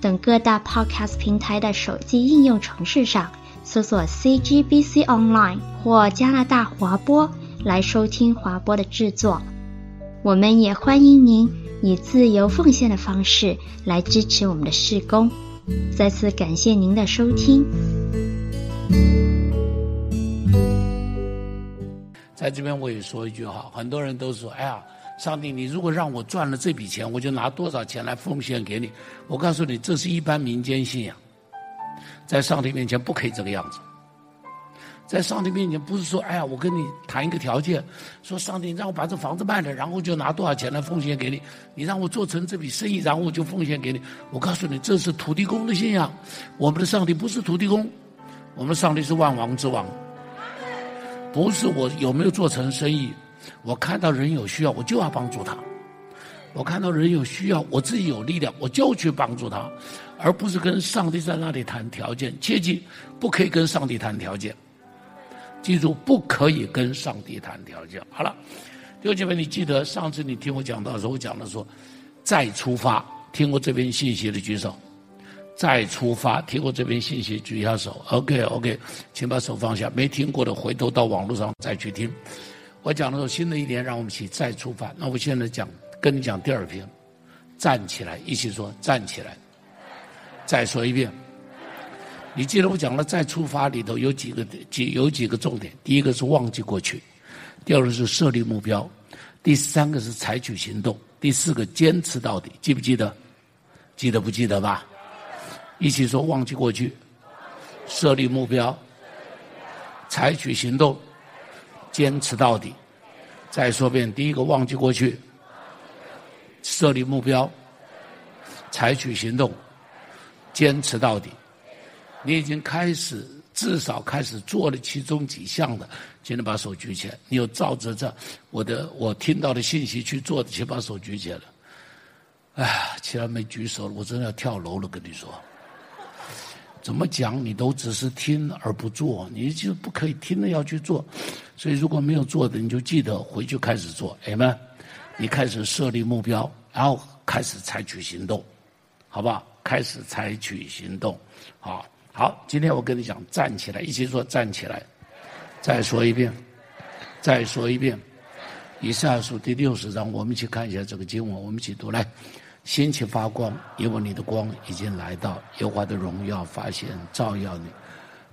等各大 Podcast 平台的手机应用程式上搜索 CGBC Online 或加拿大华播来收听华播的制作。我们也欢迎您以自由奉献的方式来支持我们的事工。再次感谢您的收听。在这边我也说一句哈，很多人都说：“哎呀，上帝，你如果让我赚了这笔钱，我就拿多少钱来奉献给你。”我告诉你，这是一般民间信仰，在上帝面前不可以这个样子。在上帝面前不是说：“哎呀，我跟你谈一个条件，说上帝让我把这房子卖了，然后就拿多少钱来奉献给你。你让我做成这笔生意，然后我就奉献给你。”我告诉你，这是土地公的信仰。我们的上帝不是土地公，我们上帝是万王之王。不是我有没有做成生意，我看到人有需要，我就要帮助他；我看到人有需要，我自己有力量，我就去帮助他，而不是跟上帝在那里谈条件。切记，不可以跟上帝谈条件。记住，不可以跟上帝谈条件。好了，弟兄姐妹，你记得上次你听我讲到的时候，我讲的说，再出发，听过这边信息的举手。再出发，听过这边信息举一下手。OK OK，请把手放下。没听过的，回头到网络上再去听。我讲的时候，新的一年，让我们一起再出发。那我现在讲，跟你讲第二篇，站起来，一起说站起来。再说一遍，你记得我讲了再出发里头有几个几有几个重点。第一个是忘记过去，第二个是设立目标，第三个是采取行动，第四个坚持到底。记不记得？记得不记得吧？一起说：忘记过去，设立目标，采取行动，坚持到底。再说遍，第一个忘记过去，设立目标，采取行动，坚持到底。你已经开始，至少开始做了其中几项的，请你把手举起来。你有照着这我的我听到的信息去做的，请把手举起来。哎，其他没举手了，我真的要跳楼了，跟你说。怎么讲你都只是听而不做，你就不可以听了要去做。所以如果没有做的，你就记得回去开始做。哎们，你开始设立目标，然后开始采取行动，好不好？开始采取行动，好。好，今天我跟你讲，站起来，一起说站起来。再说一遍，再说一遍。以赛亚书第六十章，我们一起看一下这个经文，我们一起读来。兴起发光，因为你的光已经来到，耶和华的荣耀发现照耀你。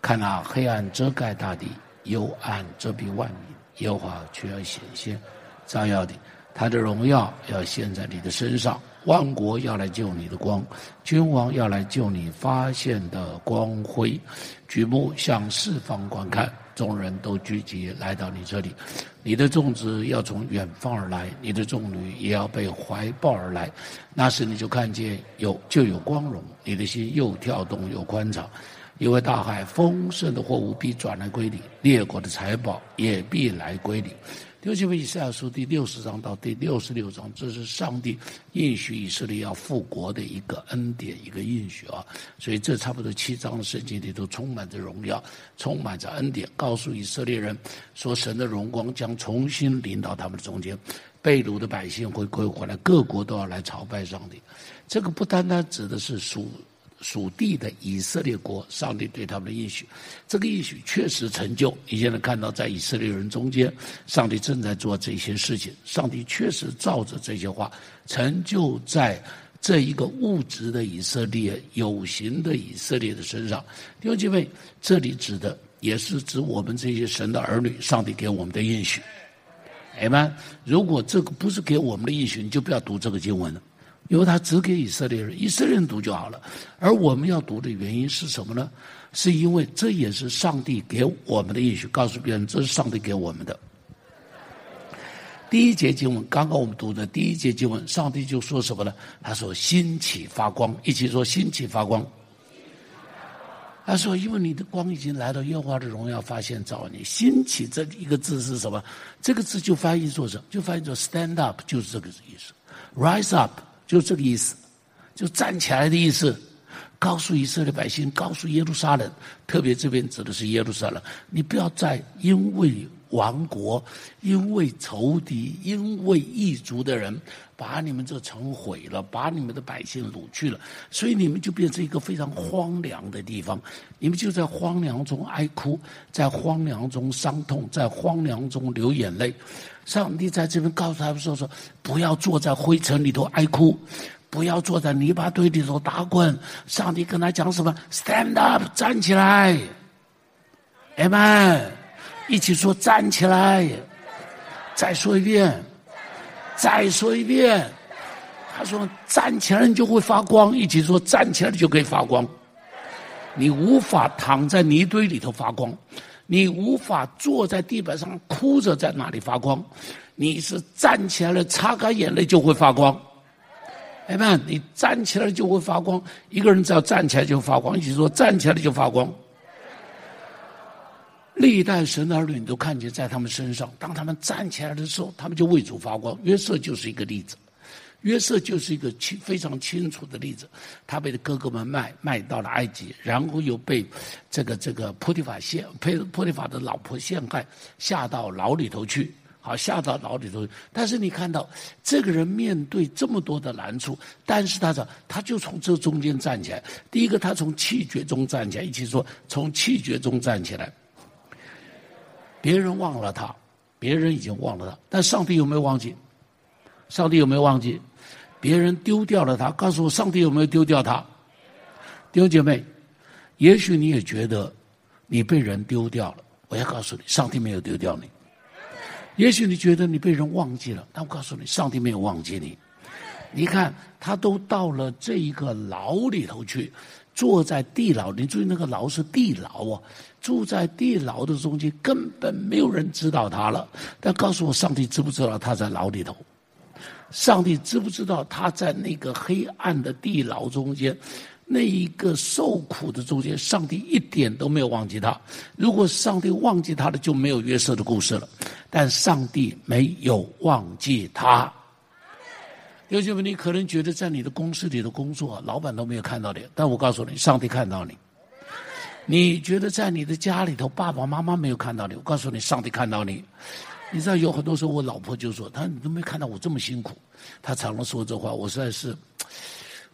看那黑暗遮盖大地，幽暗遮蔽万民，耶和华却要显现，照耀你。他的荣耀要现在你的身上，万国要来救你的光，君王要来救你发现的光辉。举目向四方观看。众人都聚集来到你这里，你的众子要从远方而来，你的众女也要被怀抱而来。那时你就看见有就有光荣，你的心又跳动又宽敞，因为大海丰盛的货物必转来归你，列国的财宝也必来归你。六七以赛亚书第六十章到第六十六章，这是上帝应许以色列要复国的一个恩典，一个应许啊。所以这差不多七章的圣经里都充满着荣耀，充满着恩典，告诉以色列人说，神的荣光将重新临到他们的中间，被掳的百姓会归回来，各国都要来朝拜上帝。这个不单单指的是属。属地的以色列国，上帝对他们的应许，这个应许确实成就。你现在看到，在以色列人中间，上帝正在做这些事情。上帝确实照着这些话，成就在这一个物质的以色列、有形的以色列的身上。弟兄姐妹，这里指的也是指我们这些神的儿女，上帝给我们的应许。阿们。如果这个不是给我们的应许，你就不要读这个经文了。因为他只给以色列人，以色列人读就好了。而我们要读的原因是什么呢？是因为这也是上帝给我们的应许，告诉别人这是上帝给我们的。第一节经文，刚刚我们读的第一节经文，上帝就说什么呢？他说：“兴起发光。”一起说：“兴起发光。”他说：“因为你的光已经来到，耶和华的荣耀发现找你。兴起这一个字是什么？这个字就翻译作什么？就翻译作 stand up，就是这个意思。rise up 就这个意思，就站起来的意思。告诉以色列百姓，告诉耶路撒冷，特别这边指的是耶路撒冷，你不要再因为亡国，因为仇敌，因为异族的人。”把你们这城毁了，把你们的百姓掳去了，所以你们就变成一个非常荒凉的地方。你们就在荒凉中哀哭，在荒凉中伤痛，在荒凉中流眼泪。上帝在这边告诉他们说：“说不要坐在灰尘里头哀哭，不要坐在泥巴堆里头打滚。”上帝跟他讲什么？Stand up，站起来。Amen，一起说站起来。再说一遍。再说一遍，他说：“站起来你就会发光。”一起说：“站起来你就可以发光。”你无法躺在泥堆里头发光，你无法坐在地板上哭着在那里发光，你是站起来了，擦干眼泪就会发光。哎们，你站起来就会发光。一个人只要站起来就发光，一起说：“站起来就发光。”历代神的儿女，都看见在他们身上。当他们站起来的时候，他们就为主发光。约瑟就是一个例子，约瑟就是一个清非常清楚的例子。他被哥哥们卖卖到了埃及，然后又被这个这个波提法陷，被波提法的老婆陷害，下到牢里头去。好，下到牢里头。但是你看到这个人面对这么多的难处，但是他说，他就从这中间站起来。第一个，他从气绝中站起来，一起说，从气绝中站起来。别人忘了他，别人已经忘了他，但上帝有没有忘记？上帝有没有忘记？别人丢掉了他，告诉我，上帝有没有丢掉他？弟兄姐妹，也许你也觉得你被人丢掉了，我要告诉你，上帝没有丢掉你。也许你觉得你被人忘记了，但我告诉你，上帝没有忘记你。你看，他都到了这一个牢里头去。坐在地牢，你注意那个牢是地牢啊！住在地牢的中间，根本没有人知道他了。但告诉我，上帝知不知道他在牢里头？上帝知不知道他在那个黑暗的地牢中间，那一个受苦的中间？上帝一点都没有忘记他。如果上帝忘记他了，就没有约瑟的故事了。但上帝没有忘记他。有些问题，你可能觉得在你的公司里的工作，老板都没有看到你，但我告诉你，上帝看到你。你觉得在你的家里头，爸爸妈妈没有看到你，我告诉你，上帝看到你。你知道有很多时候，我老婆就说：“她你都没看到我这么辛苦。”她常常说这话，我实在是，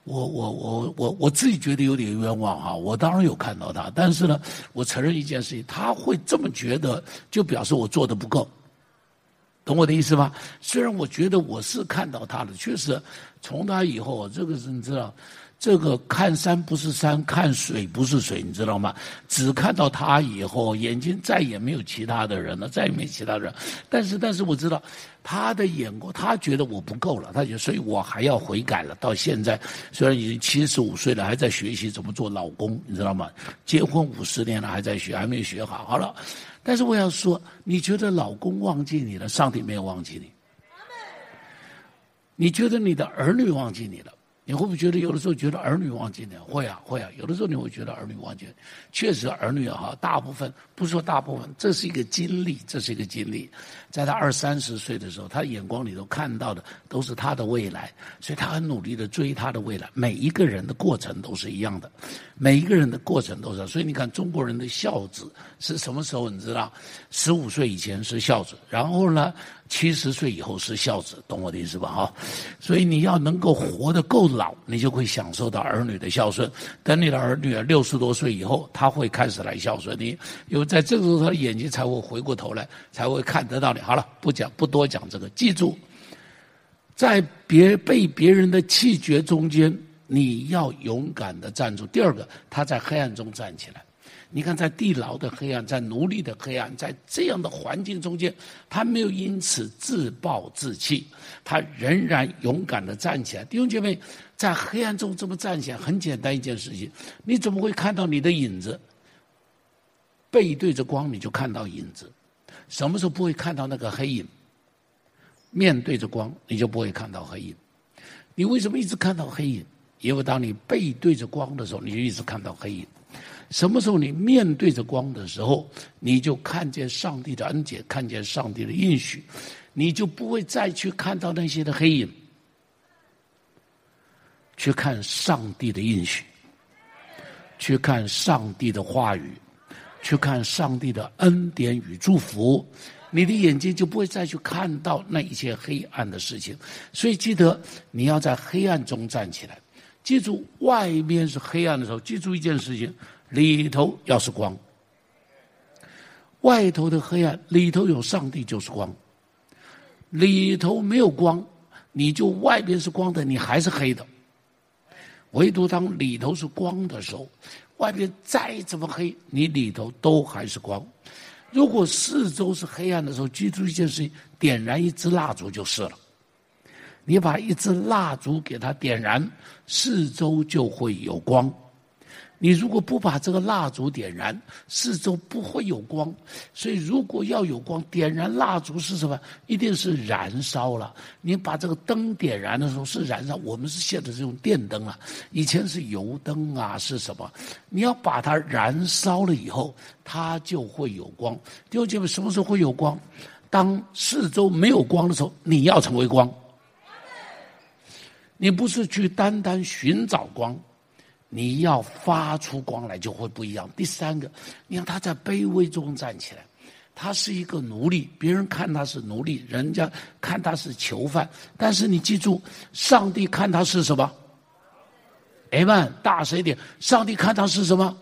我我我我我自己觉得有点冤枉哈。我当然有看到她，但是呢，我承认一件事情，她会这么觉得，就表示我做的不够。懂我的意思吗？虽然我觉得我是看到他的，确实，从他以后，这个是你知道，这个看山不是山，看水不是水，你知道吗？只看到他以后，眼睛再也没有其他的人了，再也没其他人。但是，但是我知道他的眼光，他觉得我不够了，他觉得，所以我还要悔改了。到现在，虽然已经七十五岁了，还在学习怎么做老公，你知道吗？结婚五十年了，还在学，还没学好。好了。但是我要说，你觉得老公忘记你了，上帝没有忘记你。你觉得你的儿女忘记你了？你会不会觉得有的时候觉得儿女忘记你？会啊，会啊。有的时候你会觉得儿女忘记。确实，儿女啊，大部分不说大部分，这是一个经历，这是一个经历。在他二三十岁的时候，他眼光里头看到的都是他的未来，所以他很努力的追他的未来。每一个人的过程都是一样的，每一个人的过程都是。所以你看，中国人的孝子是什么时候？你知道，十五岁以前是孝子，然后呢？七十岁以后是孝子，懂我的意思吧？哈，所以你要能够活得够老，你就会享受到儿女的孝顺。等你的儿女六十多岁以后，他会开始来孝顺你，因为在这个时候，他的眼睛才会回过头来，才会看得到你。好了，不讲，不多讲这个。记住，在别被别人的气绝中间，你要勇敢的站住。第二个，他在黑暗中站起来。你看，在地牢的黑暗，在奴隶的黑暗，在这样的环境中间，他没有因此自暴自弃，他仍然勇敢的站起来。弟兄姐妹，在黑暗中这么站起来，很简单一件事情，你怎么会看到你的影子？背对着光，你就看到影子。什么时候不会看到那个黑影？面对着光，你就不会看到黑影。你为什么一直看到黑影？因为当你背对着光的时候，你就一直看到黑影。什么时候你面对着光的时候，你就看见上帝的恩典，看见上帝的应许，你就不会再去看到那些的黑影，去看上帝的应许，去看上帝的话语，去看上帝的恩典与祝福。你的眼睛就不会再去看到那一些黑暗的事情，所以记得你要在黑暗中站起来。记住，外面是黑暗的时候，记住一件事情：里头要是光。外头的黑暗，里头有上帝就是光。里头没有光，你就外边是光的，你还是黑的。唯独当里头是光的时候，外边再怎么黑，你里头都还是光。如果四周是黑暗的时候，记住一件事情：点燃一支蜡烛就是了。你把一支蜡烛给它点燃，四周就会有光。你如果不把这个蜡烛点燃，四周不会有光。所以，如果要有光，点燃蜡烛是什么？一定是燃烧了。你把这个灯点燃的时候是燃烧。我们是现在是用电灯啊，以前是油灯啊，是什么？你要把它燃烧了以后，它就会有光。弟兄姐妹，什么时候会有光？当四周没有光的时候，你要成为光。你不是去单单寻找光。你要发出光来，就会不一样。第三个，你看他在卑微中站起来，他是一个奴隶，别人看他是奴隶，人家看他是囚犯。但是你记住，上帝看他是什么？哎们，大声一点！上帝看他是什么？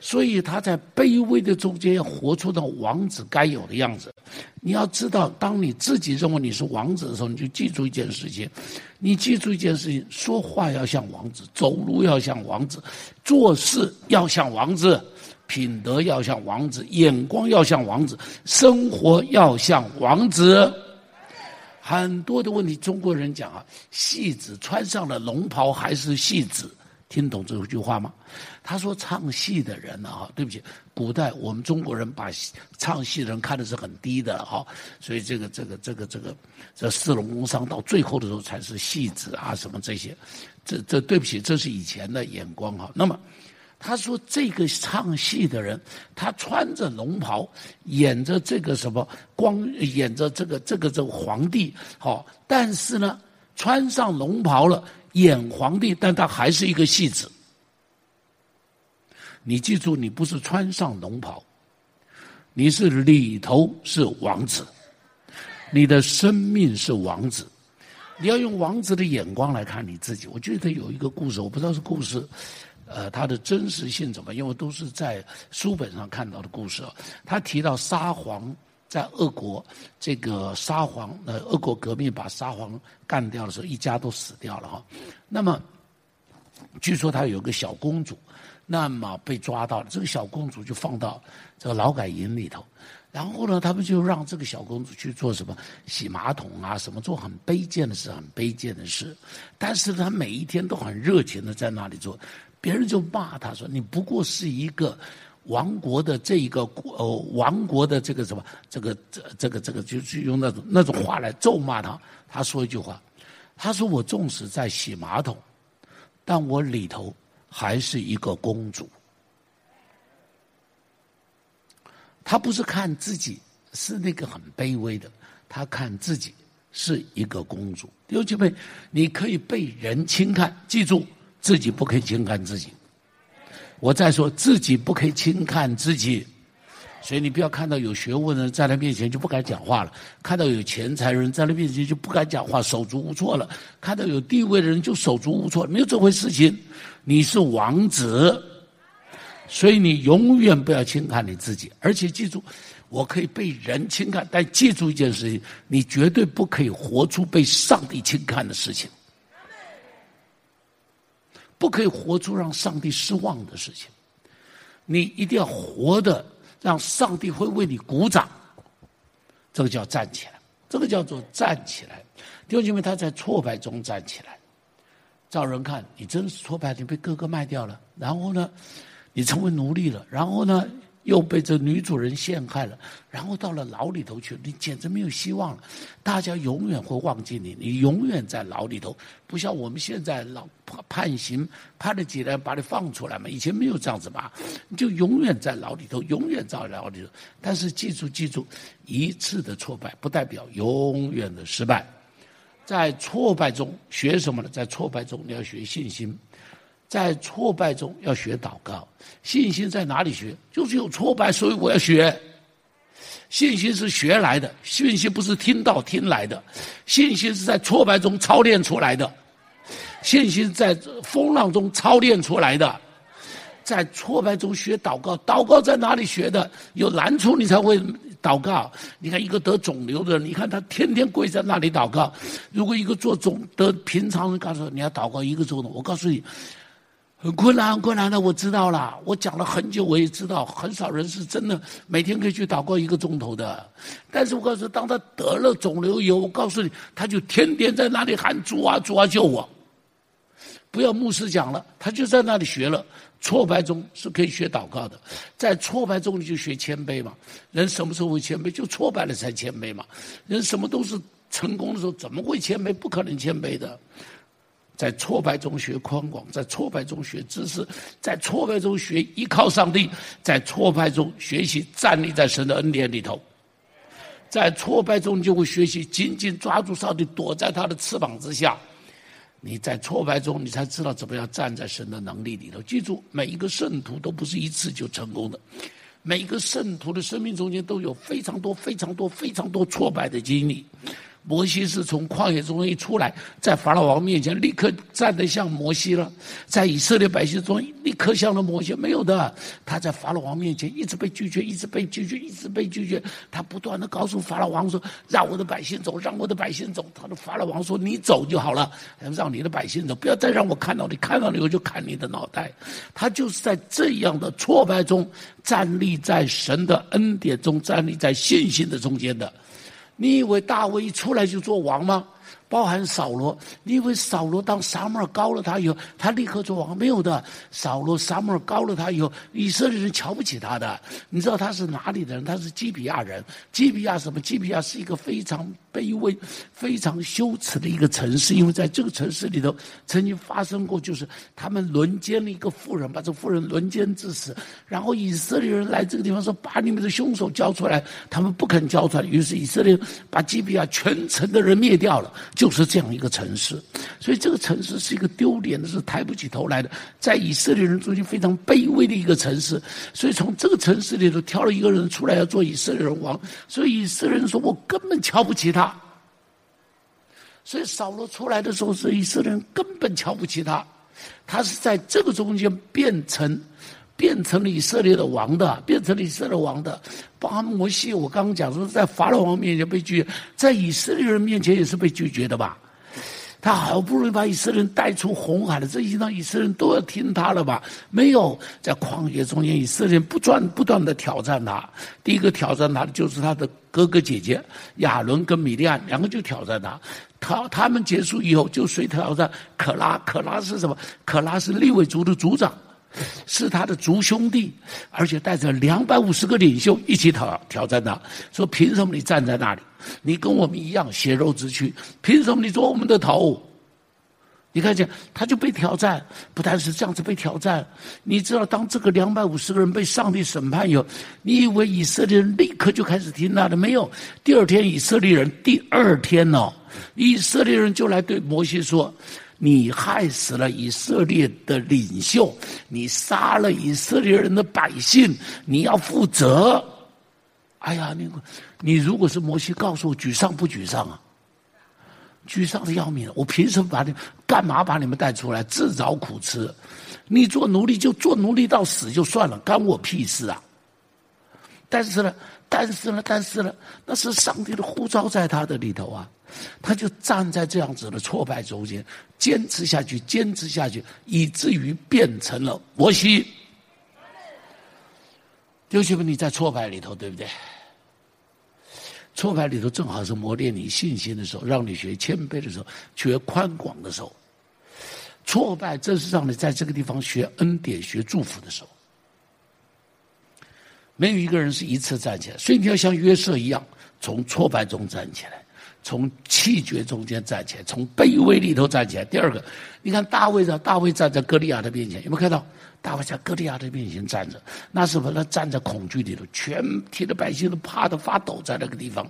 所以他在卑微的中间要活出那王子该有的样子。你要知道，当你自己认为你是王子的时候，你就记住一件事情：你记住一件事情，说话要像王子，走路要像王子，做事要像王子，品德要像王子，眼光要像王子，生活要像王子。很多的问题，中国人讲啊，戏子穿上了龙袍还是戏子。听懂这句话吗？他说唱戏的人呢，哈，对不起，古代我们中国人把唱戏的人看的是很低的，哈，所以这个这个这个这个这四龙工商到最后的时候才是戏子啊，什么这些，这这对不起，这是以前的眼光哈。那么他说这个唱戏的人，他穿着龙袍，演着这个什么光，演着这个这个这个皇帝，好，但是呢，穿上龙袍了。演皇帝，但他还是一个戏子。你记住，你不是穿上龙袍，你是里头是王子，你的生命是王子。你要用王子的眼光来看你自己。我觉得有一个故事，我不知道是故事，呃，它的真实性怎么？因为都是在书本上看到的故事。他提到沙皇。在俄国，这个沙皇，呃，俄国革命把沙皇干掉的时候，一家都死掉了哈。那么，据说他有个小公主，那么被抓到了，这个小公主就放到这个劳改营里头。然后呢，他们就让这个小公主去做什么洗马桶啊，什么做很卑贱的事，很卑贱的事。但是她每一天都很热情的在那里做，别人就骂她说：“你不过是一个。”王国的这一个呃，王国的这个什么，这个这这个这个，就是用那种那种话来咒骂他。他说一句话，他说：“我纵使在洗马桶，但我里头还是一个公主。”他不是看自己是那个很卑微的，他看自己是一个公主。弟兄姐妹，你可以被人轻看，记住自己不可以轻看自己。我再说，自己不可以轻看自己，所以你不要看到有学问的人在他面前就不敢讲话了，看到有钱财人在他面前就不敢讲话，手足无措了，看到有地位的人就手足无措，没有这回事情。你是王子，所以你永远不要轻看你自己，而且记住，我可以被人轻看，但记住一件事情，你绝对不可以活出被上帝轻看的事情。不可以活出让上帝失望的事情，你一定要活的让上帝会为你鼓掌，这个叫站起来，这个叫做站起来。弟兄姐妹，他在挫败中站起来，照人看你真是挫败，你被哥哥卖掉了，然后呢，你成为奴隶了，然后呢，又被这女主人陷害了，然后到了牢里头去，你简直没有希望了。大家永远会忘记你，你永远在牢里头，不像我们现在老判刑，判了几年把你放出来嘛。以前没有这样子嘛，你就永远在牢里头，永远在牢里头。但是记住，记住，一次的挫败不代表永远的失败。在挫败中学什么呢？在挫败中你要学信心。在挫败中要学祷告，信心在哪里学？就是有挫败，所以我要学。信心是学来的，信心不是听到听来的，信心是在挫败中操练出来的，信心在风浪中操练出来的。在挫败中学祷告，祷告在哪里学的？有难处你才会祷告。你看一个得肿瘤的人，你看他天天跪在那里祷告。如果一个做肿的平常人告诉你要祷告一个钟头，我告诉你。很困难，很困难的，我知道了。我讲了很久，我也知道，很少人是真的每天可以去祷告一个钟头的。但是我告诉，当他得了肿瘤以后，我告诉你，他就天天在那里喊主啊，主啊，救我！不要牧师讲了，他就在那里学了。挫败中是可以学祷告的，在挫败中你就学谦卑嘛。人什么时候会谦卑？就挫败了才谦卑嘛。人什么都是成功的时候，怎么会谦卑？不可能谦卑的。在挫败中学宽广，在挫败中学知识，在挫败中学依靠上帝，在挫败中学习站立在神的恩典里头，在挫败中就会学习紧紧抓住上帝，躲在他的翅膀之下。你在挫败中，你才知道怎么样站在神的能力里头。记住，每一个圣徒都不是一次就成功的，每一个圣徒的生命中间都有非常多、非常多、非常多挫败的经历。摩西是从旷野中一出来，在法老王面前立刻站得像摩西了，在以色列百姓中立刻像了摩西。没有的，他在法老王面前一直被拒绝，一直被拒绝，一直被拒绝。他不断的告诉法老王说：“让我的百姓走，让我的百姓走。”他的法老王说：“你走就好了，让你的百姓走，不要再让我看到你，看到你我就砍你的脑袋。”他就是在这样的挫败中站立在神的恩典中，站立在信心的中间的。你以为大卫一出来就做王吗？包含扫罗，你以为扫罗当撒母耳膏了他以后，他立刻做王？没有的。扫罗撒母耳膏了他以后，以色列人瞧不起他的。你知道他是哪里的人？他是基比亚人。基比亚什么？基比亚是一个非常卑微、非常羞耻的一个城市，因为在这个城市里头曾经发生过，就是他们轮奸了一个妇人，把这妇人轮奸致死。然后以色列人来这个地方说：“把你们的凶手交出来。”他们不肯交出来，于是以色列把基比亚全城的人灭掉了。就是这样一个城市，所以这个城市是一个丢脸的，是抬不起头来的，在以色列人中间非常卑微的一个城市。所以从这个城市里头挑了一个人出来要做以色列人王，所以以色列人说我根本瞧不起他。所以扫罗出来的时候，是以色列人根本瞧不起他，他是在这个中间变成。变成了以色列的王的，变成了以色列王的。巴摩西，我刚刚讲说，在法老王面前被拒绝，在以色列人面前也是被拒绝的吧？他好不容易把以色列人带出红海了，这一让以色列人都要听他了吧？没有，在旷野中间，以色列人不断不断的挑战他。第一个挑战他的就是他的哥哥姐姐亚伦跟米利暗，两个就挑战他。他他们结束以后，就谁挑战？可拉，可拉是什么？可拉是利未族的族长。是他的族兄弟，而且带着两百五十个领袖一起挑挑战他，说：“凭什么你站在那里？你跟我们一样血肉之躯，凭什么你做我们的头？”你看见他就被挑战，不但是这样子被挑战。你知道，当这个两百五十个人被上帝审判以后，你以为以色列人立刻就开始听他的？没有，第二天以色列人第二天哦，以色列人就来对摩西说。你害死了以色列的领袖，你杀了以色列人的百姓，你要负责。哎呀，你你如果是摩西，告诉我沮丧不沮丧啊？沮丧的要命！我凭什么把你干嘛把你们带出来自找苦吃？你做奴隶就做奴隶到死就算了，干我屁事啊！但是呢，但是呢，但是呢，那是上帝的呼召在他的里头啊。他就站在这样子的挫败中间，坚持下去，坚持下去，以至于变成了摩西。弟兄们，你在挫败里头，对不对？挫败里头正好是磨练你信心的时候，让你学谦卑的时候，学宽广的时候。挫败正是让你在这个地方学恩典、学祝福的时候。没有一个人是一次站起来，所以你要像约瑟一样，从挫败中站起来，从气绝中间站起来，从卑微里头站起来。第二个，你看大卫的，大卫站在歌利亚的面前，有没有看到？大卫在歌利亚的面前站着，那时候他站在恐惧里头，全体的百姓都怕的发抖，在那个地方，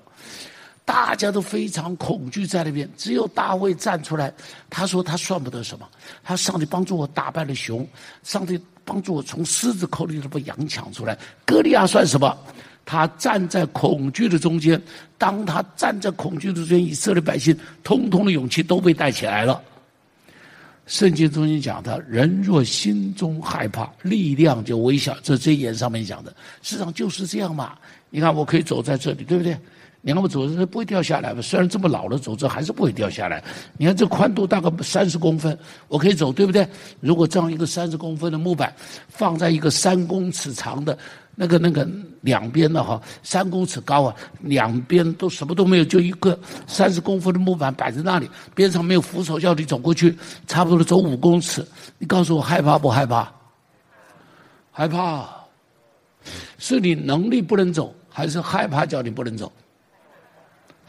大家都非常恐惧在那边。只有大卫站出来，他说他算不得什么，他上帝帮助我打败了熊，上帝。帮助我从狮子口里头把羊抢出来。歌利亚算什么？他站在恐惧的中间。当他站在恐惧的中间，以色列百姓通通的勇气都被带起来了。圣经中间讲的，人若心中害怕，力量就微小。这这一点上面讲的，事实上就是这样嘛。你看，我可以走在这里，对不对？你看我走着不会掉下来吧？虽然这么老了，走着还是不会掉下来。你看这宽度大概三十公分，我可以走，对不对？如果这样一个三十公分的木板放在一个三公尺长的那个那个两边的哈，三公尺高啊，两边都什么都没有，就一个三十公分的木板摆在那里，边上没有扶手，叫你走过去，差不多走五公尺。你告诉我害怕不害怕？害怕，是你能力不能走，还是害怕叫你不能走？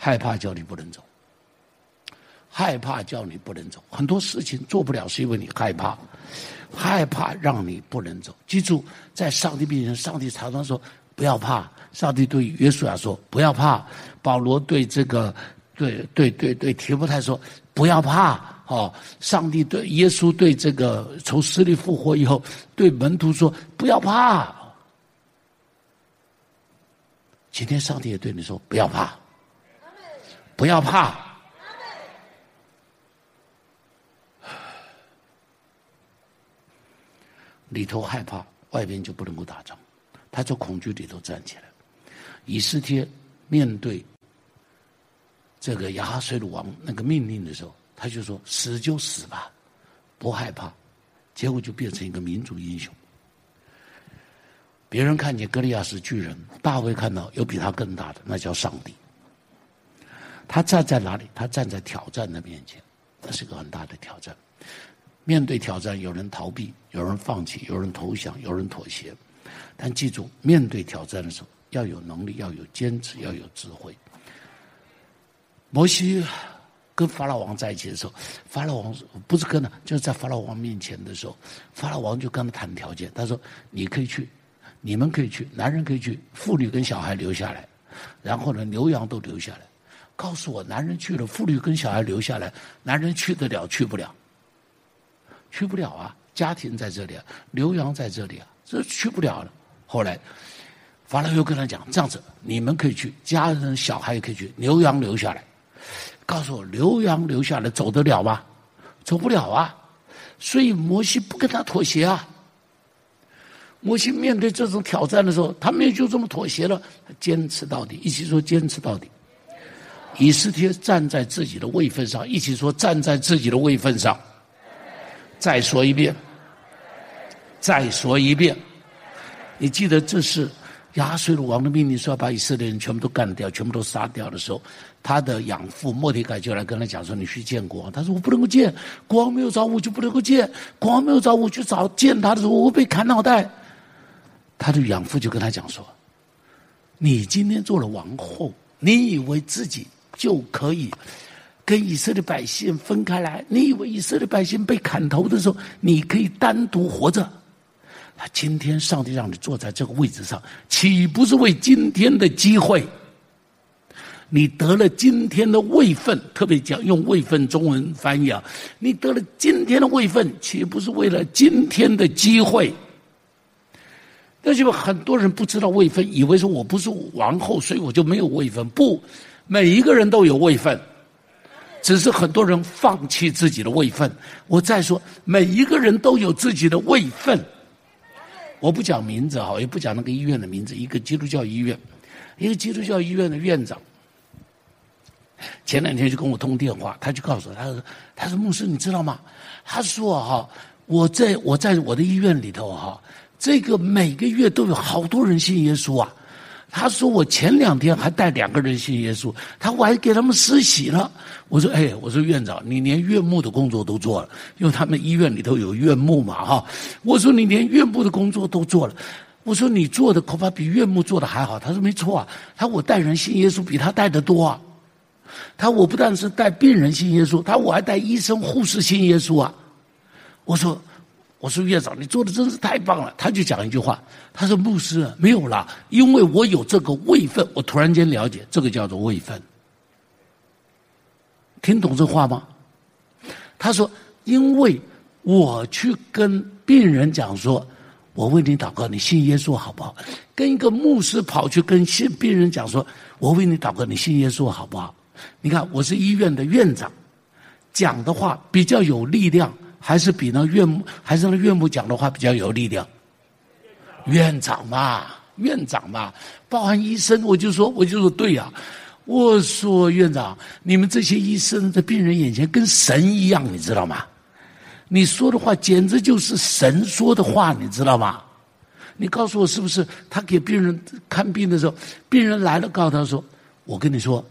害怕叫你不能走，害怕叫你不能走，很多事情做不了，是因为你害怕，害怕让你不能走。记住，在上帝面前，上帝常常说不要怕。上帝对约书亚说不要怕。保罗对这个，对对对对提摩太说不要怕。哦，上帝对耶稣对这个从死里复活以后，对门徒说不要怕。今天上帝也对你说不要怕。不要怕，里头害怕，外边就不能够打仗。他从恐惧里头站起来。以斯帖面对这个亚哈随鲁王那个命令的时候，他就说：“死就死吧，不害怕。”结果就变成一个民族英雄。别人看见格利亚是巨人，大卫看到有比他更大的，那叫上帝。他站在哪里？他站在挑战的面前，那是个很大的挑战。面对挑战，有人逃避，有人放弃，有人投降，有人妥协。但记住，面对挑战的时候，要有能力，要有坚持，要有智慧。摩西跟法老王在一起的时候，法老王不是跟他，就是在法老王面前的时候，法老王就跟他谈条件。他说：“你可以去，你们可以去，男人可以去，妇女跟小孩留下来，然后呢，牛羊都留下来。”告诉我，男人去了，妇女跟小孩留下来，男人去得了，去不了，去不了啊！家庭在这里啊，牛羊在这里啊，这去不了了。后来，法老又跟他讲：“这样子，你们可以去，家人小孩也可以去，牛羊留下来。告诉我，牛羊留下来走得了吗？走不了啊！所以摩西不跟他妥协啊。摩西面对这种挑战的时候，他没有就这么妥协了，坚持到底。一起说坚持到底。”以斯帖站在自己的位分上，一起说站在自己的位分上。再说一遍，再说一遍。你记得这是亚哈随鲁王的命令，说要把以色列人全部都干掉，全部都杀掉的时候，他的养父莫底改就来跟他讲说：“你去见国王。”他说：“我不能够见，国王没有找我就不能够见，国王没有找我去找见他的时候，我被砍脑袋。”他的养父就跟他讲说：“你今天做了王后，你以为自己？”就可以跟以色列百姓分开来。你以为以色列百姓被砍头的时候，你可以单独活着？那今天上帝让你坐在这个位置上，岂不是为今天的机会？你得了今天的位分，特别讲用位分中文翻译啊，你得了今天的位分，岂不是为了今天的机会？那就很多人不知道位分，以为说我不是王后，所以我就没有位分。不。每一个人都有位分，只是很多人放弃自己的位分。我再说，每一个人都有自己的位分。我不讲名字哈，也不讲那个医院的名字。一个基督教医院，一个基督教医院的院长，前两天就跟我通电话，他就告诉我，他说：“他说牧师，你知道吗？他说哈，我在我在我的医院里头哈，这个每个月都有好多人信耶稣啊。”他说：“我前两天还带两个人信耶稣，他我还给他们施洗了。”我说：“哎，我说院长，你连院牧的工作都做了，因为他们医院里头有院牧嘛，哈。我说你连院牧的工作都做了，我说你做的恐怕比岳母做的还好。他说没错啊，他说我带人信耶稣比他带的多啊。他说我不但是带病人信耶稣，他说我还带医生护士信耶稣啊。我说我说院长你做的真是太棒了。他就讲一句话，他说牧师，没有啦，因为我有这个位分。我突然间了解这个叫做位分，听懂这话吗？他说因为我去跟病人讲说。我为你祷告，你信耶稣好不好？跟一个牧师跑去跟信病人讲说：“我为你祷告，你信耶稣好不好？”你看，我是医院的院长，讲的话比较有力量，还是比那岳母还是那岳母讲的话比较有力量？院长嘛，院长嘛，包含医生，我就说，我就说对呀、我说院长，你们这些医生在病人眼前跟神一样，你知道吗？你说的话简直就是神说的话，你知道吗？你告诉我是不是？他给病人看病的时候，病人来了，告诉他说：“我跟你说，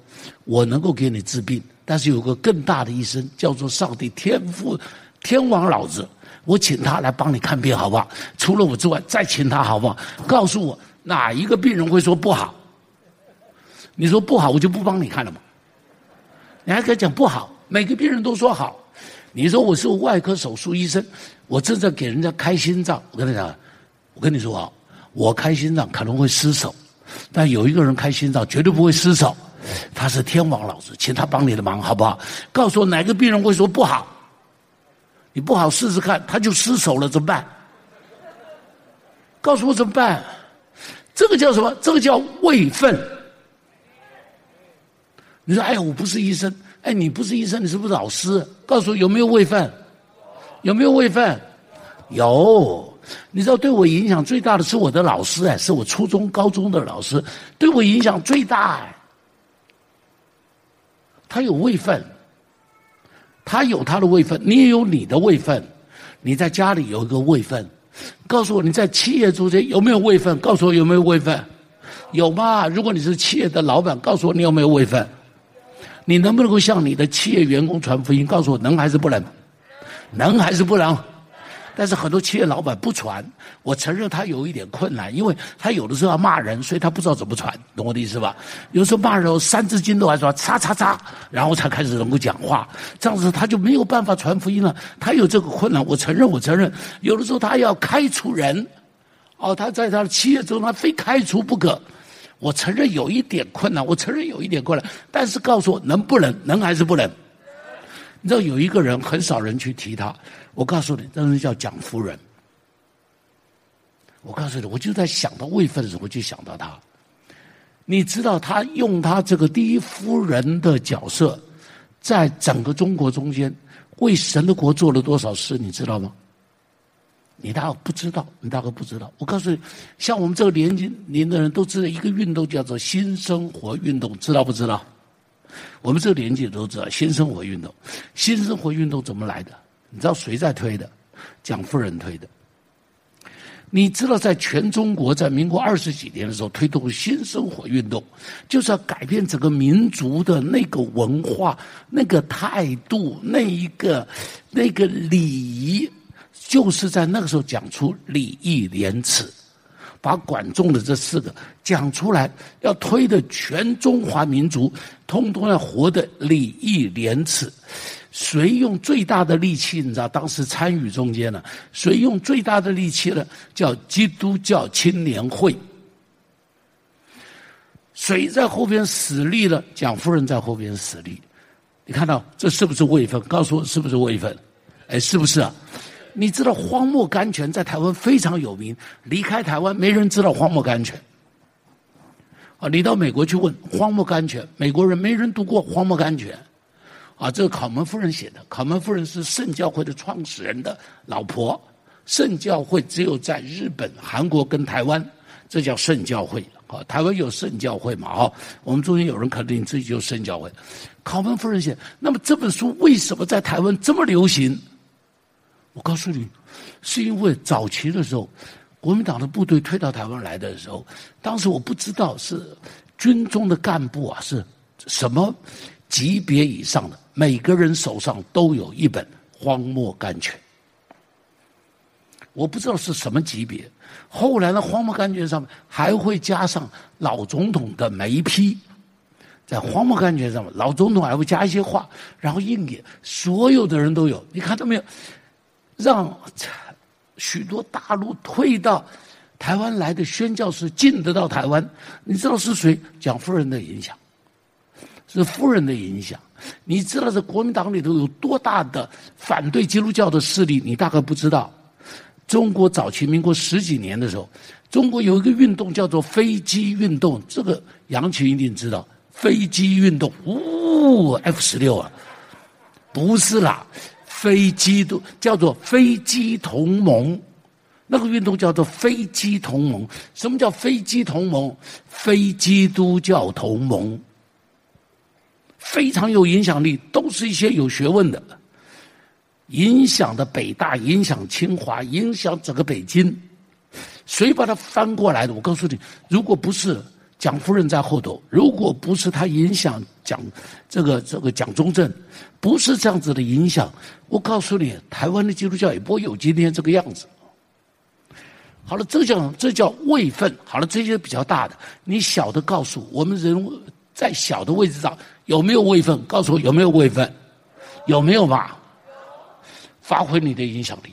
我能够给你治病，但是有个更大的医生，叫做上帝天父天王老子，我请他来帮你看病，好不好？除了我之外，再请他，好不好？告诉我哪一个病人会说不好？你说不好，我就不帮你看了嘛。你还可以讲不好，每个病人都说好。”你说我是外科手术医生，我正在给人家开心脏。我跟你讲，我跟你说啊，我开心脏可能会失手，但有一个人开心脏绝对不会失手，他是天王老子，请他帮你的忙好不好？告诉我哪个病人会说不好？你不好试试看，他就失手了怎么办？告诉我怎么办？这个叫什么？这个叫位分。你说哎呀，我不是医生。哎，你不是医生，你是不是老师？告诉我有没有位分？有没有位分？有。你知道对我影响最大的是我的老师哎，是我初中、高中的老师，对我影响最大哎。他有位分，他有他的位分，你也有你的位分。你在家里有一个位分，告诉我你在企业中间有没有位分？告诉我有没有位分？有吗？如果你是企业的老板，告诉我你有没有位分？你能不能够向你的企业员工传福音？告诉我能还是不能？能还是不能？但是很多企业老板不传，我承认他有一点困难，因为他有的时候要骂人，所以他不知道怎么传，懂我的意思吧？有时候骂人三字经都还说叉叉叉，然后才开始能够讲话，这样子他就没有办法传福音了。他有这个困难，我承认，我承认。有的时候他要开除人，哦，他在他的企业中他非开除不可。我承认有一点困难，我承认有一点困难，但是告诉我能不能，能还是不能？你知道有一个人很少人去提他，我告诉你，这人叫蒋夫人。我告诉你，我就在想到位分的时候，我就想到他。你知道他用他这个第一夫人的角色，在整个中国中间为神的国做了多少事，你知道吗？你大概不知道，你大概不知道。我告诉你，像我们这个年纪年的人都知道一个运动叫做新生活运动，知道不知道？我们这个年纪都知道新生活运动。新生活运动怎么来的？你知道谁在推的？蒋夫人推的。你知道在全中国在民国二十几年的时候推动新生活运动，就是要改变整个民族的那个文化、那个态度、那一个那个礼仪。就是在那个时候讲出礼义廉耻，把管仲的这四个讲出来，要推的全中华民族通通要活得礼义廉耻。谁用最大的力气？你知道当时参与中间呢？谁用最大的力气呢？叫基督教青年会。谁在后边使力了？蒋夫人在后边使力。你看到这是不是位分？告诉我是不是位分？哎，是不是啊？你知道荒漠甘泉在台湾非常有名，离开台湾没人知道荒漠甘泉。啊，你到美国去问荒漠甘泉，美国人没人读过荒漠甘泉。啊，这个考门夫人写的，考门夫人是圣教会的创始人的老婆。圣教会只有在日本、韩国跟台湾，这叫圣教会。啊，台湾有圣教会嘛？啊，我们中间有人肯定自己就圣教会。考门夫人写，那么这本书为什么在台湾这么流行？我告诉你，是因为早期的时候，国民党的部队退到台湾来的时候，当时我不知道是军中的干部啊，是什么级别以上的，每个人手上都有一本《荒漠甘泉》。我不知道是什么级别。后来呢，荒漠甘泉上面还会加上老总统的眉批，在荒漠甘泉上面，老总统还会加一些话，然后印给所有的人都有。你看到没有？让许多大陆退到台湾来的宣教士进得到台湾，你知道是谁？蒋夫人的影响，是夫人的影响。你知道这国民党里头有多大的反对基督教的势力？你大概不知道。中国早期民国十几年的时候，中国有一个运动叫做飞机运动，这个杨琴一定知道。飞机运动，呜，F 十六啊，不是啦，飞机都叫做飞机同盟，那个运动叫做飞机同盟。什么叫飞机同盟？非基督教同盟，非常有影响力，都是一些有学问的。影响的北大，影响清华，影响整个北京，谁把它翻过来的？我告诉你，如果不是蒋夫人在后头，如果不是他影响蒋这个这个蒋中正，不是这样子的影响，我告诉你，台湾的基督教也不会有今天这个样子。好了，这叫这叫位分。好了，这些比较大的，你小的告诉我们人在小的位置上有没有位分？告诉我有没有位分？有没有吧？发挥你的影响力，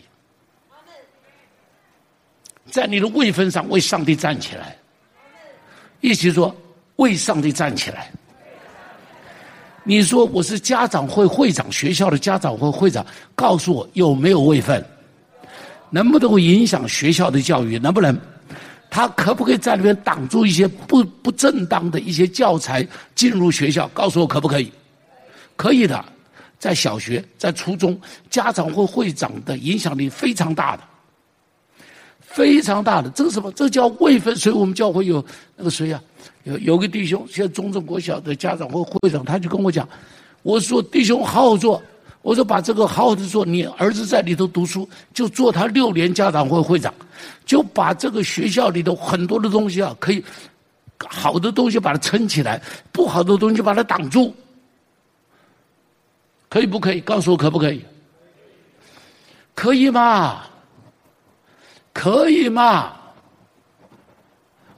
在你的位分上为上帝站起来，一起说为上帝站起来。你说我是家长会会长，学校的家长会会长，告诉我有没有位分？能不能够影响学校的教育？能不能？他可不可以在里面挡住一些不不正当的一些教材进入学校？告诉我可不可以？可以的。在小学、在初中，家长会会长的影响力非常大的，非常大的。这个什么？这叫位分。所以我们教会有那个谁呀、有有个弟兄，现在中正国小的家长会会长，他就跟我讲，我说弟兄好好做，我说把这个好好的做。你儿子在里头读书，就做他六年家长会会长，就把这个学校里头很多的东西啊，可以好的东西把它撑起来，不好的东西把它挡住。可以不可以？告诉我可不可以？可以吗？可以吗？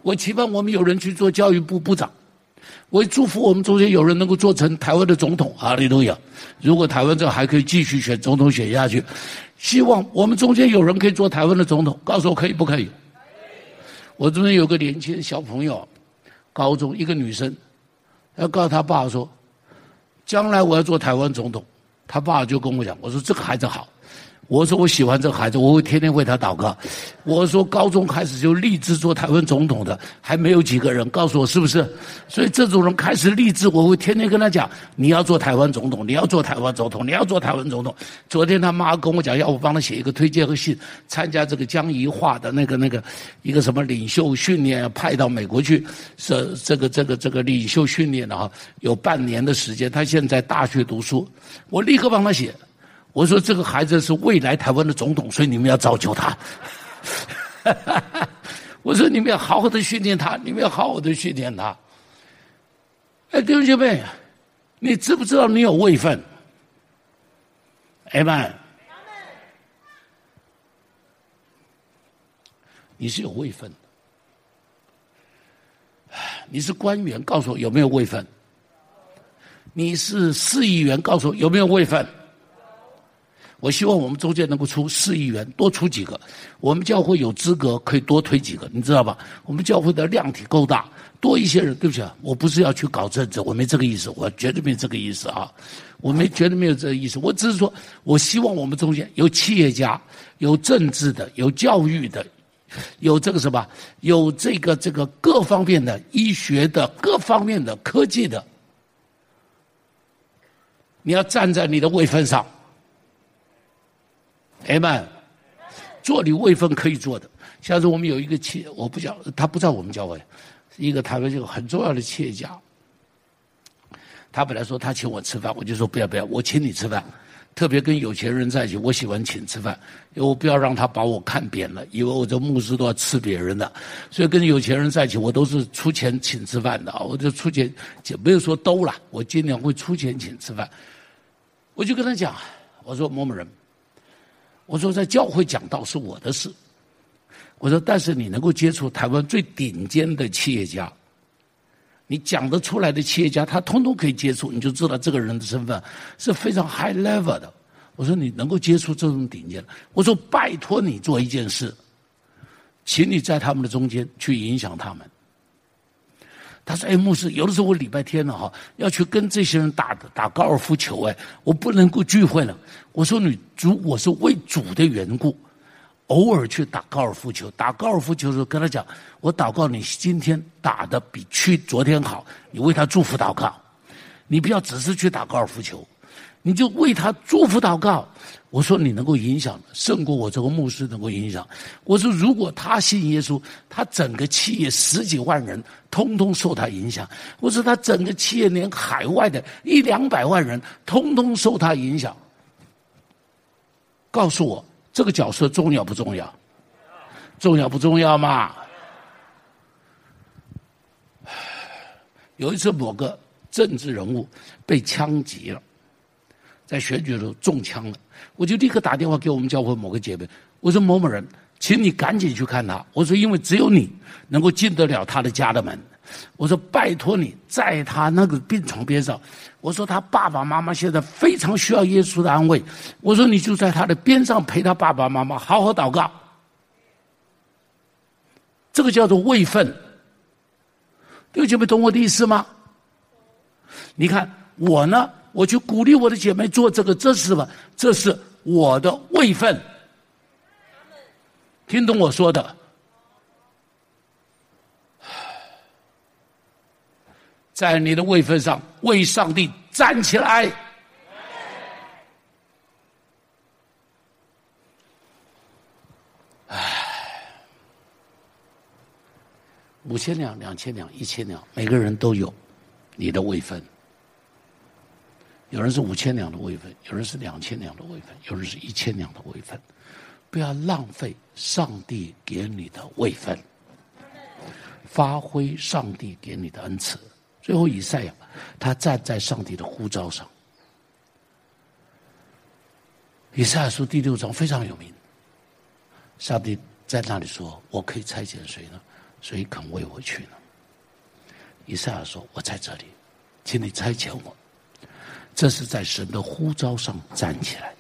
我期盼我们有人去做教育部部长，我祝福我们中间有人能够做成台湾的总统。哈利路亚！如果台湾这还可以继续选总统选下去，希望我们中间有人可以做台湾的总统。告诉我可以不可以？我中间有个年轻小朋友，高中一个女生，要告诉他爸说。将来我要做台湾总统，他爸就跟我讲：“我说这个孩子好，我说我喜欢这个孩子，我会天天为他祷告。我说高中开始就立志做台湾总统的还没有几个人，告诉我是不是？所以这种人开始立志，我会天天跟他讲：你要做台湾总统，你要做台湾总统，你要做台湾总统。昨天他妈跟我讲，要我帮他写一个推荐和信，参加这个江宜桦的那个那个一个什么领袖训练，派到美国去，是这个这个这个领袖训练的哈，有半年的时间。他现在大学读书，我立刻帮他写。我说这个孩子是未来台湾的总统，所以你们要造就他。我说你们要好好的训练他，你们要好好的训练他。哎，弟兄姐妹，你知不知道你有位分？哎们，你是有位分的。你是官员，告诉我有没有位分？你是市议员，告诉我有没有位分？我希望我们中间能够出四亿元，多出几个。我们教会有资格可以多推几个，你知道吧？我们教会的量体够大，多一些人。对不起啊，我不是要去搞政治，我没这个意思，我绝对没这个意思啊！我没绝对没有这个意思，我只是说，我希望我们中间有企业家、有政治的、有教育的、有这个什么、有这个这个各方面的医学的、各方面的科技的，你要站在你的位分上。哎们，做你位分可以做的。像是我们有一个企业，我不讲，他不在我们教会，一个台湾这个很重要的企业家。他本来说他请我吃饭，我就说不要不要，我请你吃饭。特别跟有钱人在一起，我喜欢请吃饭，因为我不要让他把我看扁了，以为我这牧师都要吃别人的。所以跟有钱人在一起，我都是出钱请吃饭的啊，我就出钱，就没有说都了，我尽量会出钱请吃饭。我就跟他讲，我说某某人。我说在教会讲道是我的事。我说，但是你能够接触台湾最顶尖的企业家，你讲得出来的企业家，他通通可以接触，你就知道这个人的身份是非常 high level 的。我说你能够接触这种顶尖，我说拜托你做一件事，请你在他们的中间去影响他们。他说：“哎，牧师，有的时候我礼拜天了哈，要去跟这些人打打高尔夫球，哎，我不能够聚会了。”我说：“你主，我是为主的缘故，偶尔去打高尔夫球。打高尔夫球的时候，跟他讲，我祷告你今天打的比去昨天好，你为他祝福祷告，你不要只是去打高尔夫球。”你就为他祝福祷告。我说你能够影响，胜过我这个牧师能够影响。我说如果他信耶稣，他整个企业十几万人通通受他影响。我说他整个企业连海外的一两百万人通通受他影响。告诉我这个角色重要不重要？重要不重要嘛？有一次某个政治人物被枪击了。在选举的时候中枪了，我就立刻打电话给我们教会某个姐妹，我说某某人，请你赶紧去看他。我说因为只有你能够进得了他的家的门。我说拜托你在他那个病床边上。我说他爸爸妈妈现在非常需要耶稣的安慰。我说你就在他的边上陪他爸爸妈妈好好祷告。这个叫做位分。六姐妹懂我的意思吗？你看我呢？我去鼓励我的姐妹做这个，这是什么？这是我的位分。听懂我说的？在你的位分上为上帝站起来。唉，五千两、两千两、一千两，每个人都有你的位分。有人是五千两的位分，有人是两千两的位分，有人是一千两的位分。不要浪费上帝给你的位分，发挥上帝给你的恩赐。最后，以赛亚他站在上帝的呼召上。以赛亚书第六章非常有名，上帝在那里说：“我可以差遣谁呢？谁肯为我去呢？”以赛亚说：“我在这里，请你差遣我。”这是在神的呼召上站起来。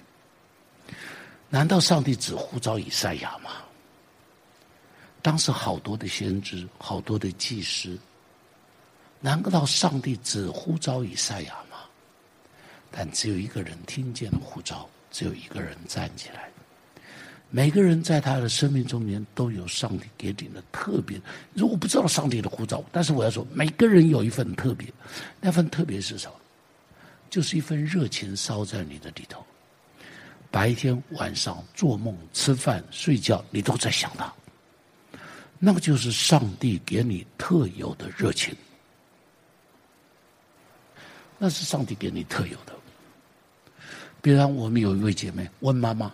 难道上帝只呼召以赛亚吗？当时好多的先知，好多的祭司。难不道上帝只呼召以赛亚吗？但只有一个人听见了呼召，只有一个人站起来。每个人在他的生命中间都有上帝给你的特别。如果不知道上帝的呼召，但是我要说，每个人有一份特别，那份特别是什么？就是一份热情烧在你的里头，白天晚上做梦、吃饭、睡觉，你都在想他。那个就是上帝给你特有的热情，那是上帝给你特有的。比如我们有一位姐妹温妈妈，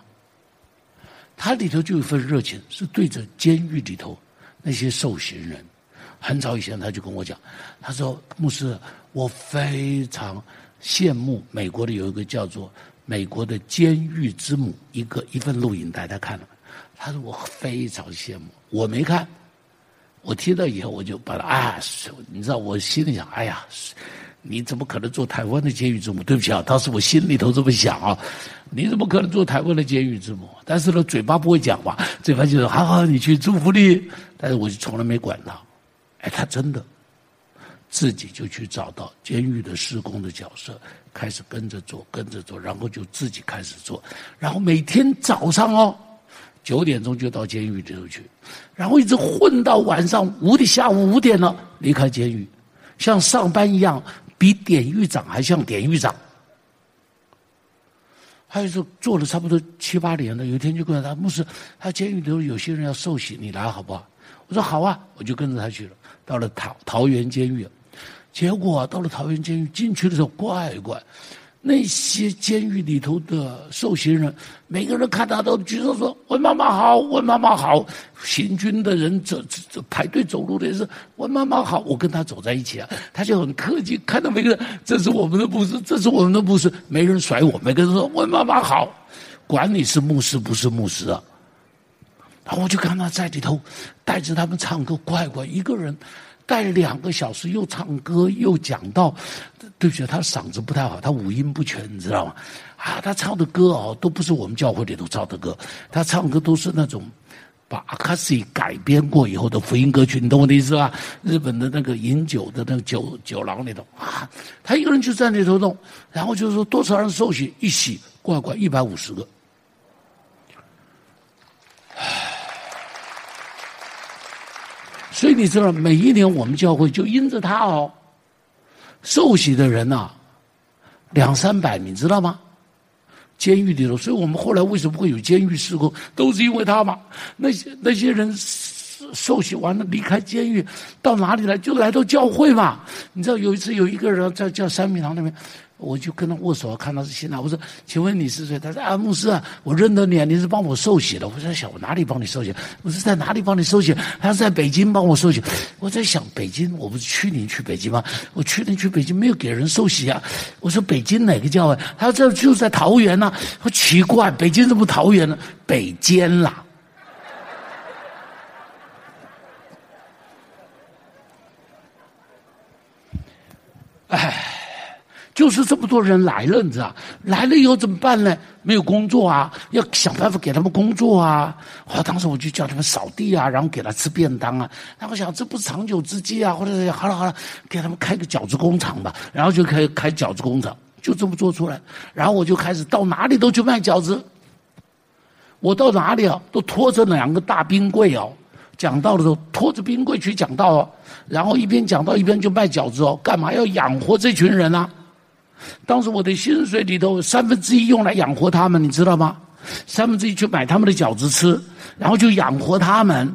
她里头就有一份热情，是对着监狱里头那些受刑人。很早以前，她就跟我讲，她说：“牧师，我非常。”羡慕美国的有一个叫做《美国的监狱之母》一个一份录影带，他看了，他说我非常羡慕，我没看，我听到以后我就把他啊，你知道我心里想，哎呀，你怎么可能做台湾的监狱之母？对不起啊，当时我心里头这么想啊，你怎么可能做台湾的监狱之母？但是呢，嘴巴不会讲嘛，嘴巴就说好好，你去祝福你，但是我就从来没管他，哎，他真的。自己就去找到监狱的施工的角色，开始跟着做，跟着做，然后就自己开始做，然后每天早上哦，九点钟就到监狱里头去，然后一直混到晚上五点，下午五点了离开监狱，像上班一样，比典狱长还像典狱长。还有说做了差不多七八年了，有一天就跟他牧师，他监狱里头有些人要受洗，你来好不好？我说好啊，我就跟着他去了，到了桃桃园监狱。结果，到了桃园监狱进去的时候，乖乖，那些监狱里头的受刑人，每个人看他都举手说：“温妈妈好，温妈妈好。”行军的人走 走排队走路的人是“温妈妈好”，我跟他走在一起啊，他就很客气，看到每个人，这是我们的牧师，这是我们的牧师，没人甩我，每个人说“温妈妈好”。管你是牧师不是牧师啊。然后我就看他在里头带着他们唱歌，乖乖一个人带两个小时，又唱歌又讲道。对不起，他嗓子不太好，他五音不全，你知道吗？啊，他唱的歌哦，都不是我们教会里头唱的歌，他唱歌都是那种把阿卡西改编过以后的福音歌曲，你懂我的意思吧？日本的那个饮酒的那个酒酒廊里头啊，他一个人就在那头弄，然后就是说多少人受洗，一洗乖乖一百五十个。所以你知道，每一年我们教会就因着他哦，受洗的人呐、两三百，你知道吗？监狱里头，所以我们后来为什么会有监狱事故，都是因为他嘛。那些那些人受洗完了离开监狱，到哪里来？就来到教会嘛。你知道有一次有一个人在叫三明堂那边。我就跟他握手，看他是新来。我说：“请问你是谁？”他说：“啊，牧师啊，我认得你啊，你是帮我受洗的。”我在想，我哪里帮你受洗？我是在哪里帮你受洗？他是在北京帮我受洗。我在想，北京，我不是去年去北京吗？我去年去北京没有给人受洗啊。我说北京哪个教会？他说这就在桃园呐。我奇怪，北京怎么桃园呢？北监啦。哎。就是这么多人来了，你知道？来了以后怎么办呢？没有工作啊，要想办法给他们工作啊。好，当时我就叫他们扫地啊，然后给他吃便当啊。然后我想这不是长久之计啊，或者是好了好了，给他们开个饺子工厂吧。然后就开开饺子工厂，就这么做出来。然后我就开始到哪里都去卖饺子。我到哪里啊，都拖着两个大冰柜哦。讲道的时候拖着冰柜去讲道哦。然后一边讲道一边就卖饺子哦。干嘛要养活这群人啊？当时我的薪水里头三分之一用来养活他们，你知道吗？三分之一去买他们的饺子吃，然后就养活他们。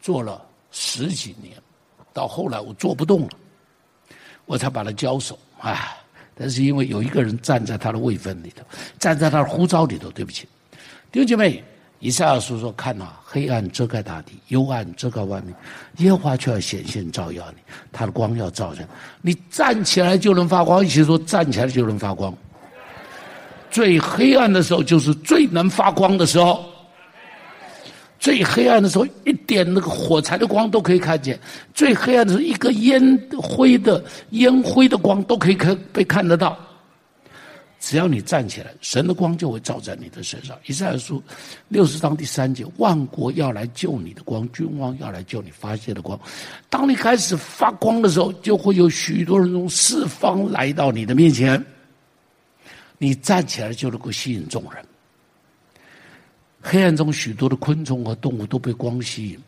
做了十几年，到后来我做不动了，我才把它交手。唉，但是因为有一个人站在他的位分里头，站在他的呼召里头，对不起，弟兄姐妹。以赛亚书说：“看呐、啊，黑暗遮盖大地，幽暗遮盖万民，耶和华却要显现照耀你，他的光要照着你，站起来就能发光。一起说，站起来就能发光。最黑暗的时候就是最能发光的时候。最黑暗的时候，一点那个火柴的光都可以看见；最黑暗的时候，一个烟灰的烟灰的光都可以看被看得到。”只要你站起来，神的光就会照在你的身上。以赛亚书六十章第三节：万国要来救你的光，君王要来救你发泄的光。当你开始发光的时候，就会有许多人从四方来到你的面前。你站起来就能够吸引众人。黑暗中许多的昆虫和动物都被光吸引。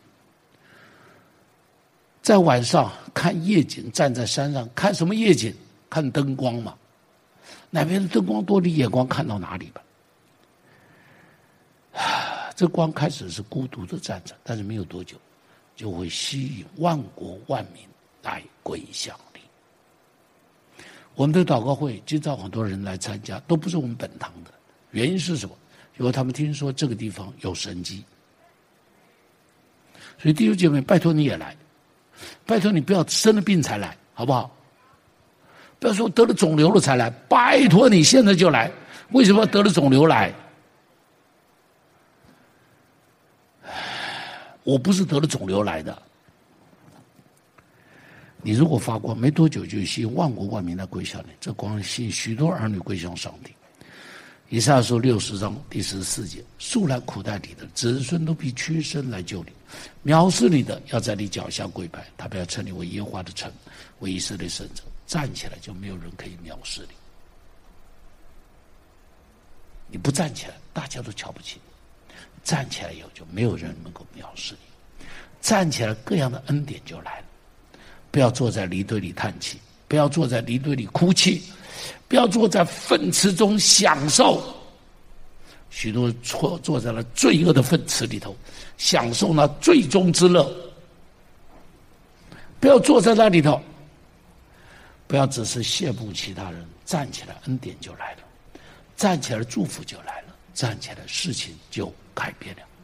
在晚上看夜景，站在山上看什么夜景？看灯光嘛。哪边的灯光多，你眼光看到哪里吧。这光开始是孤独的站着，但是没有多久，就会吸引万国万民来归向你。我们的祷告会经常很多人来参加，都不是我们本堂的，原因是什么？因为他们听说这个地方有神迹，所以弟兄姐妹，拜托你也来，拜托你不要生了病才来，好不好？不要说得了肿瘤了才来，拜托你现在就来。为什么得了肿瘤来？我不是得了肿瘤来的。你如果发光，没多久就吸引万国万民来归向你，这光吸引许多儿女归向上帝。以赛亚书六十章第十四节：素来苦待你的子孙都必屈身来救你，藐视你的要在你脚下跪拜，他不要称你为耶和华的城，为以色列圣者。站起来，就没有人可以藐视你。你不站起来，大家都瞧不起你；站起来以后，就没有人能够藐视你。站起来，各样的恩典就来了。不要坐在泥堆里叹气，不要坐在泥堆里哭泣，不要坐在粪池中享受。许多人坐在了罪恶的粪池里头，享受那最终之乐。不要坐在那里头。不要只是羡慕其他人，站起来，恩典就来了；站起来，祝福就来了；站起来，事情就改变了。